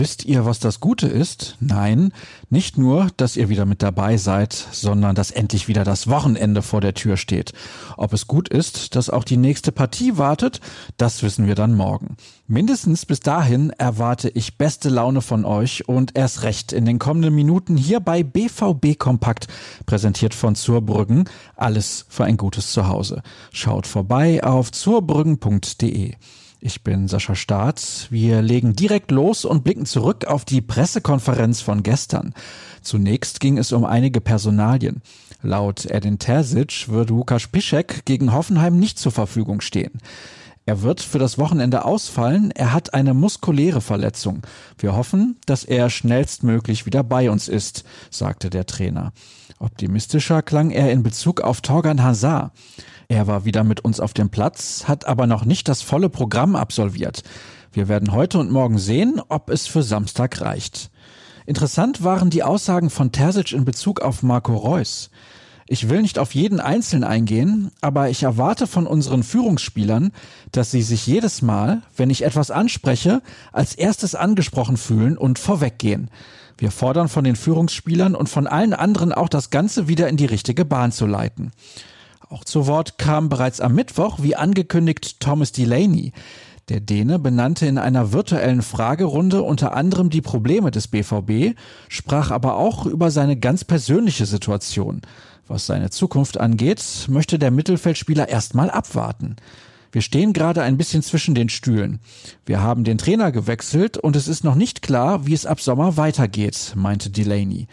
Wisst ihr, was das Gute ist? Nein, nicht nur, dass ihr wieder mit dabei seid, sondern dass endlich wieder das Wochenende vor der Tür steht. Ob es gut ist, dass auch die nächste Partie wartet, das wissen wir dann morgen. Mindestens bis dahin erwarte ich beste Laune von euch und erst recht in den kommenden Minuten hier bei BVB Kompakt, präsentiert von Zurbrüggen. Alles für ein gutes Zuhause. Schaut vorbei auf zurbrüggen.de. Ich bin Sascha Staat. Wir legen direkt los und blicken zurück auf die Pressekonferenz von gestern. Zunächst ging es um einige Personalien. Laut Edin Terzic wird Lukas Piszek gegen Hoffenheim nicht zur Verfügung stehen. Er wird für das Wochenende ausfallen. Er hat eine muskuläre Verletzung. Wir hoffen, dass er schnellstmöglich wieder bei uns ist, sagte der Trainer. Optimistischer klang er in Bezug auf Torgan Hazard. Er war wieder mit uns auf dem Platz, hat aber noch nicht das volle Programm absolviert. Wir werden heute und morgen sehen, ob es für Samstag reicht. Interessant waren die Aussagen von Terzic in Bezug auf Marco Reus. Ich will nicht auf jeden Einzelnen eingehen, aber ich erwarte von unseren Führungsspielern, dass sie sich jedes Mal, wenn ich etwas anspreche, als erstes angesprochen fühlen und vorweggehen. Wir fordern von den Führungsspielern und von allen anderen auch das Ganze wieder in die richtige Bahn zu leiten. Auch zu Wort kam bereits am Mittwoch, wie angekündigt, Thomas Delaney. Der Däne benannte in einer virtuellen Fragerunde unter anderem die Probleme des BVB, sprach aber auch über seine ganz persönliche Situation. Was seine Zukunft angeht, möchte der Mittelfeldspieler erstmal abwarten. Wir stehen gerade ein bisschen zwischen den Stühlen. Wir haben den Trainer gewechselt und es ist noch nicht klar, wie es ab Sommer weitergeht, meinte Delaney.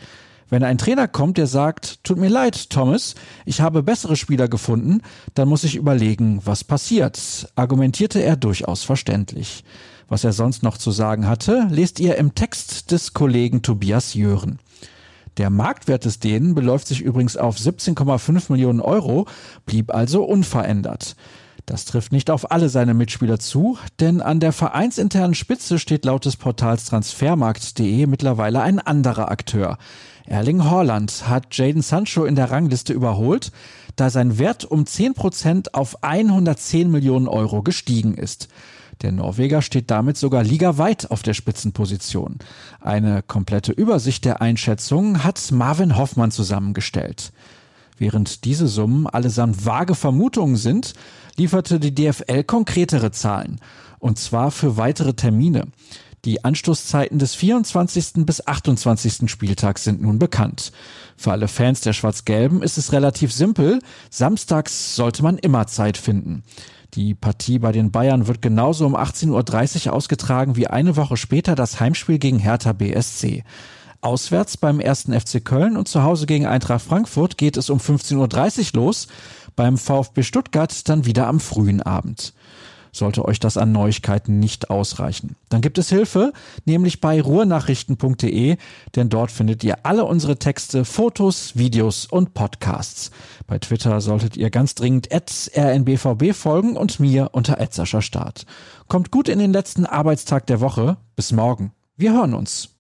Wenn ein Trainer kommt, der sagt, tut mir leid, Thomas, ich habe bessere Spieler gefunden, dann muss ich überlegen, was passiert, argumentierte er durchaus verständlich. Was er sonst noch zu sagen hatte, lest ihr im Text des Kollegen Tobias Jören. Der Marktwert des Dänen beläuft sich übrigens auf 17,5 Millionen Euro, blieb also unverändert. Das trifft nicht auf alle seine Mitspieler zu, denn an der vereinsinternen Spitze steht laut des Portals Transfermarkt.de mittlerweile ein anderer Akteur. Erling Haaland hat Jaden Sancho in der Rangliste überholt, da sein Wert um 10 Prozent auf 110 Millionen Euro gestiegen ist. Der Norweger steht damit sogar ligaweit auf der Spitzenposition. Eine komplette Übersicht der Einschätzungen hat Marvin Hoffmann zusammengestellt. Während diese Summen allesamt vage Vermutungen sind, lieferte die DFL konkretere Zahlen. Und zwar für weitere Termine. Die Anstoßzeiten des 24. bis 28. Spieltags sind nun bekannt. Für alle Fans der Schwarz-Gelben ist es relativ simpel. Samstags sollte man immer Zeit finden. Die Partie bei den Bayern wird genauso um 18.30 Uhr ausgetragen wie eine Woche später das Heimspiel gegen Hertha BSC. Auswärts beim ersten FC Köln und zu Hause gegen Eintracht Frankfurt geht es um 15.30 Uhr los, beim VfB Stuttgart dann wieder am frühen Abend sollte euch das an Neuigkeiten nicht ausreichen. Dann gibt es Hilfe, nämlich bei ruhrnachrichten.de, denn dort findet ihr alle unsere Texte, Fotos, Videos und Podcasts. Bei Twitter solltet ihr ganz dringend rnbvb folgen und mir unter Start. Kommt gut in den letzten Arbeitstag der Woche. Bis morgen. Wir hören uns.